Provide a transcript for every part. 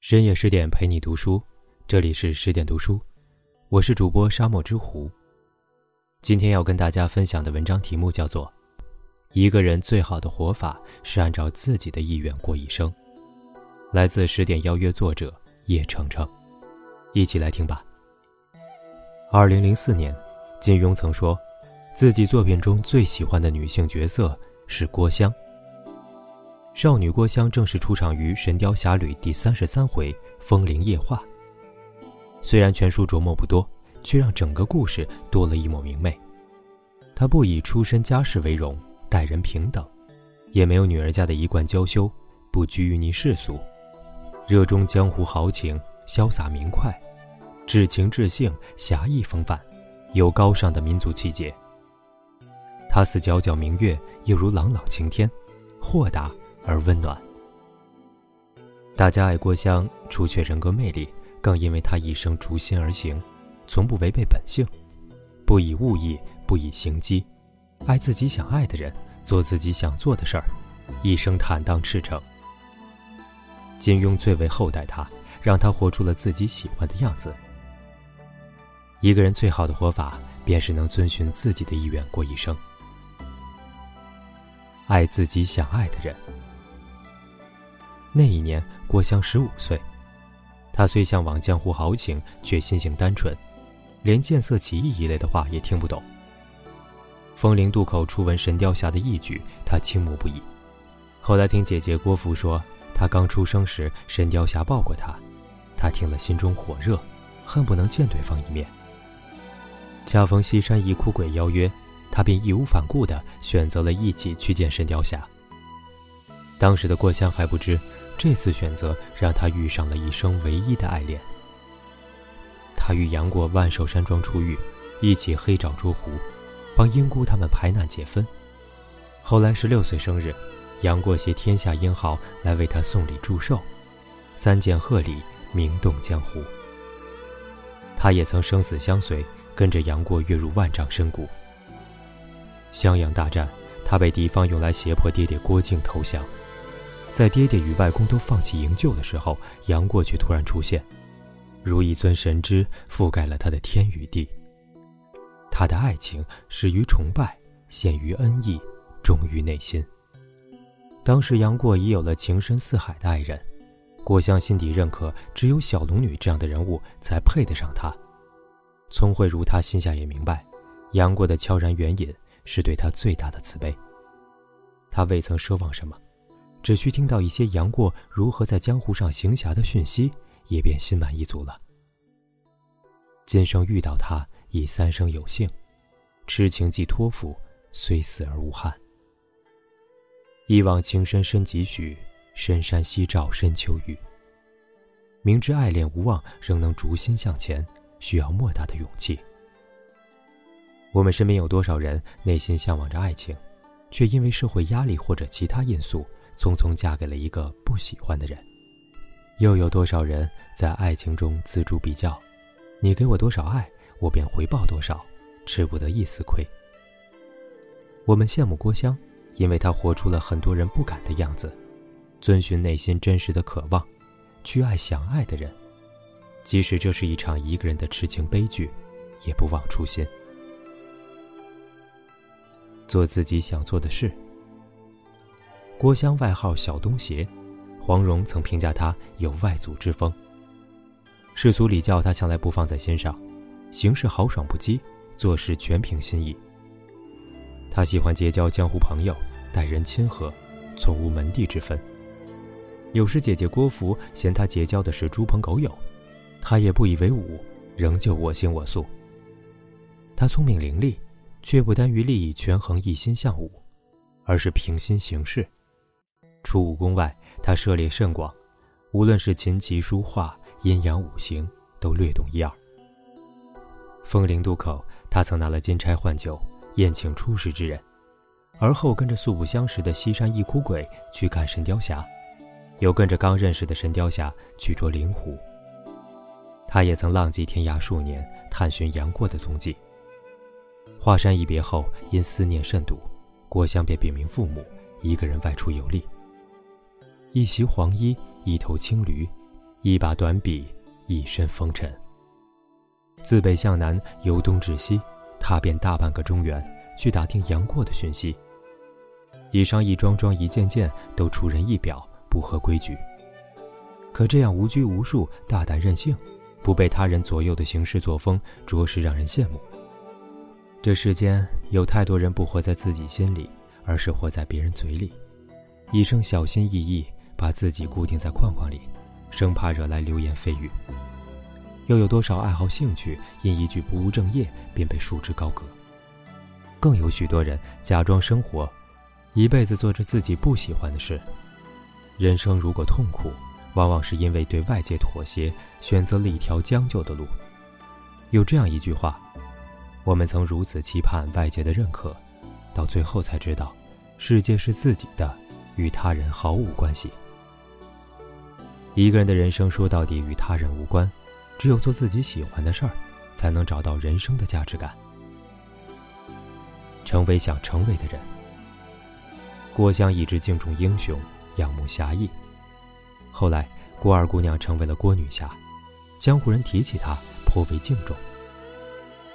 深夜十点陪你读书，这里是十点读书，我是主播沙漠之狐。今天要跟大家分享的文章题目叫做《一个人最好的活法是按照自己的意愿过一生》，来自十点邀约作者叶程程，一起来听吧。二零零四年，金庸曾说，自己作品中最喜欢的女性角色是郭襄。少女郭襄正式出场于《神雕侠侣》第三十三回“风铃夜话”。虽然全书着墨不多，却让整个故事多了一抹明媚。她不以出身家世为荣，待人平等，也没有女儿家的一贯娇羞，不拘于泥世俗，热衷江湖豪情，潇洒明快。至情至性，侠义风范，有高尚的民族气节。他似皎皎明月，又如朗朗晴天，豁达而温暖。大家爱郭襄，除却人格魅力，更因为她一生逐心而行，从不违背本性，不以物易，不以行机，爱自己想爱的人，做自己想做的事儿，一生坦荡赤诚。金庸最为厚待她，让她活出了自己喜欢的样子。一个人最好的活法，便是能遵循自己的意愿过一生，爱自己想爱的人。那一年，郭襄十五岁，他虽向往江湖豪情，却心性单纯，连见色起意一类的话也听不懂。风陵渡口初闻神雕侠的义举，他倾慕不已。后来听姐姐郭芙说，他刚出生时神雕侠抱过她，他听了心中火热，恨不能见对方一面。恰逢西山一哭鬼邀约，他便义无反顾地选择了一起去见神雕侠。当时的郭襄还不知，这次选择让他遇上了一生唯一的爱恋。他与杨过万寿山庄出狱，一起黑掌捉狐，帮英姑他们排难解纷。后来十六岁生日，杨过携天下英豪来为他送礼祝寿，三件贺礼名动江湖。他也曾生死相随。跟着杨过跃入万丈深谷。襄阳大战，他被敌方用来胁迫爹爹郭靖投降。在爹爹与外公都放弃营救的时候，杨过却突然出现，如一尊神祗，覆盖了他的天与地。他的爱情始于崇拜，陷于恩义，忠于内心。当时杨过已有了情深似海的爱人，郭襄心底认可，只有小龙女这样的人物才配得上他。聪慧如他，心下也明白，杨过的悄然援引是对他最大的慈悲。他未曾奢望什么，只需听到一些杨过如何在江湖上行侠的讯息，也便心满意足了。今生遇到他，已三生有幸，痴情寄托付，虽死而无憾。一往情深深几许，深山夕照深秋雨。明知爱恋无望，仍能逐心向前。需要莫大的勇气。我们身边有多少人内心向往着爱情，却因为社会压力或者其他因素，匆匆嫁给了一个不喜欢的人？又有多少人在爱情中锱铢必较，你给我多少爱，我便回报多少，吃不得一丝亏。我们羡慕郭襄，因为她活出了很多人不敢的样子，遵循内心真实的渴望，去爱想爱的人。即使这是一场一个人的痴情悲剧，也不忘初心，做自己想做的事。郭襄外号小东邪，黄蓉曾评价他有外祖之风。世俗礼教他向来不放在心上，行事豪爽不羁，做事全凭心意。他喜欢结交江湖朋友，待人亲和，从无门第之分。有时姐姐郭芙嫌他结交的是猪朋狗友。他也不以为忤，仍旧我行我素。他聪明伶俐，却不单于利益权衡，一心向武，而是平心行事。除武功外，他涉猎甚广，无论是琴棋书画、阴阳五行，都略懂一二。风陵渡口，他曾拿了金钗换酒，宴请出世之人，而后跟着素不相识的西山一哭鬼去看神雕侠，又跟着刚认识的神雕侠去捉灵狐。他也曾浪迹天涯数年，探寻杨过的踪迹。华山一别后，因思念甚笃，郭襄便禀明父母，一个人外出游历。一袭黄衣，一头青驴，一把短笔，一身风尘。自北向南，由东至西，踏遍大半个中原，去打听杨过的讯息。以上一桩桩、一件件，都出人意表，不合规矩。可这样无拘无束、大胆任性，不被他人左右的行事作风，着实让人羡慕。这世间有太多人不活在自己心里，而是活在别人嘴里，一生小心翼翼，把自己固定在框框里，生怕惹来流言蜚语。又有多少爱好兴趣，因一句不务正业便被束之高阁？更有许多人假装生活，一辈子做着自己不喜欢的事。人生如果痛苦，往往是因为对外界妥协，选择了一条将就的路。有这样一句话：我们曾如此期盼外界的认可，到最后才知道，世界是自己的，与他人毫无关系。一个人的人生说到底与他人无关，只有做自己喜欢的事儿，才能找到人生的价值感。成为想成为的人。郭襄一直敬重英雄，仰慕侠义。后来，郭二姑娘成为了郭女侠，江湖人提起她颇为敬重。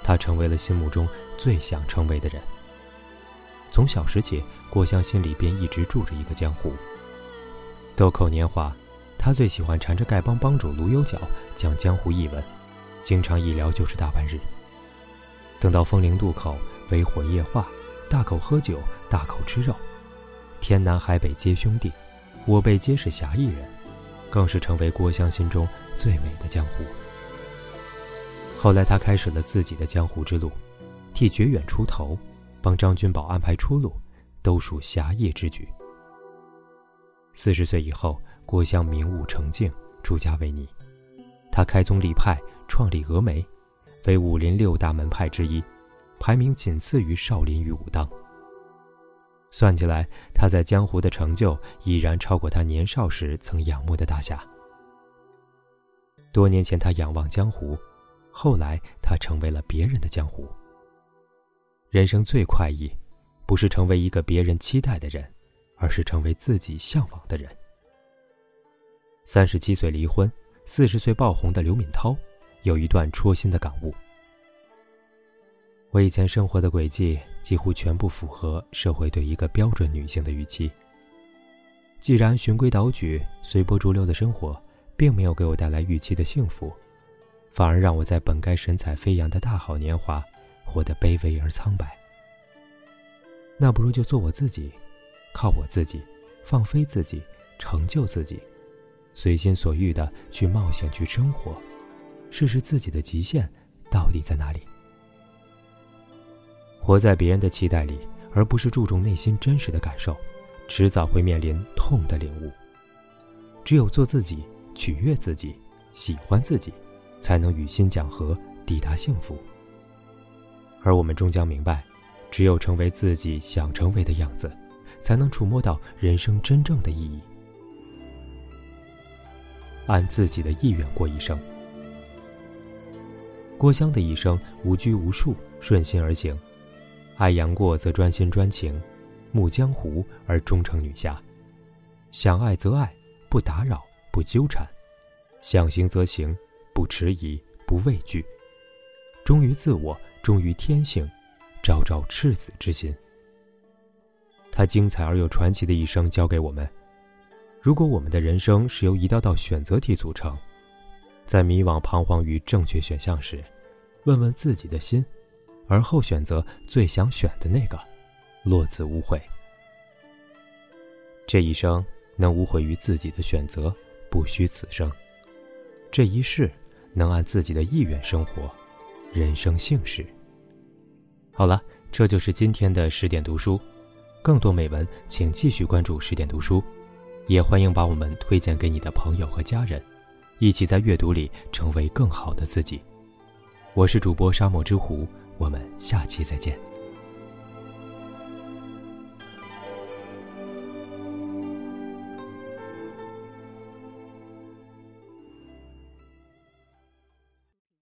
她成为了心目中最想成为的人。从小时起，郭襄心里便一直住着一个江湖。豆蔻年华，他最喜欢缠着丐帮帮主卢有角讲江湖异闻，经常一聊就是大半日。等到风陵渡口，围火夜话，大口喝酒，大口吃肉，天南海北皆兄弟，我辈皆是侠义人。更是成为郭襄心中最美的江湖。后来，他开始了自己的江湖之路，替绝远出头，帮张君宝安排出路，都属侠义之举。四十岁以后，郭襄明悟成静，出家为尼。他开宗立派，创立峨眉，为武林六大门派之一，排名仅次于少林与武当。算起来，他在江湖的成就已然超过他年少时曾仰慕的大侠。多年前，他仰望江湖，后来他成为了别人的江湖。人生最快意，不是成为一个别人期待的人，而是成为自己向往的人。三十七岁离婚，四十岁爆红的刘敏涛，有一段戳心的感悟。我以前生活的轨迹几乎全部符合社会对一个标准女性的预期。既然循规蹈矩、随波逐流的生活，并没有给我带来预期的幸福，反而让我在本该神采飞扬的大好年华，活得卑微而苍白。那不如就做我自己，靠我自己，放飞自己，成就自己，随心所欲的去冒险去生活，试试自己的极限到底在哪里。活在别人的期待里，而不是注重内心真实的感受，迟早会面临痛的领悟。只有做自己，取悦自己，喜欢自己，才能与心讲和，抵达幸福。而我们终将明白，只有成为自己想成为的样子，才能触摸到人生真正的意义。按自己的意愿过一生。郭襄的一生无拘无束，顺心而行。爱杨过则专心专情，慕江湖而终成女侠。想爱则爱，不打扰，不纠缠；想行则行，不迟疑，不畏惧。忠于自我，忠于天性，昭昭赤子之心。他精彩而又传奇的一生交给我们。如果我们的人生是由一道道选择题组成，在迷惘彷徨于正确选项时，问问自己的心。而后选择最想选的那个，落子无悔。这一生能无悔于自己的选择，不虚此生；这一世能按自己的意愿生活，人生幸事。好了，这就是今天的十点读书。更多美文，请继续关注十点读书，也欢迎把我们推荐给你的朋友和家人，一起在阅读里成为更好的自己。我是主播沙漠之狐。我们下期再见。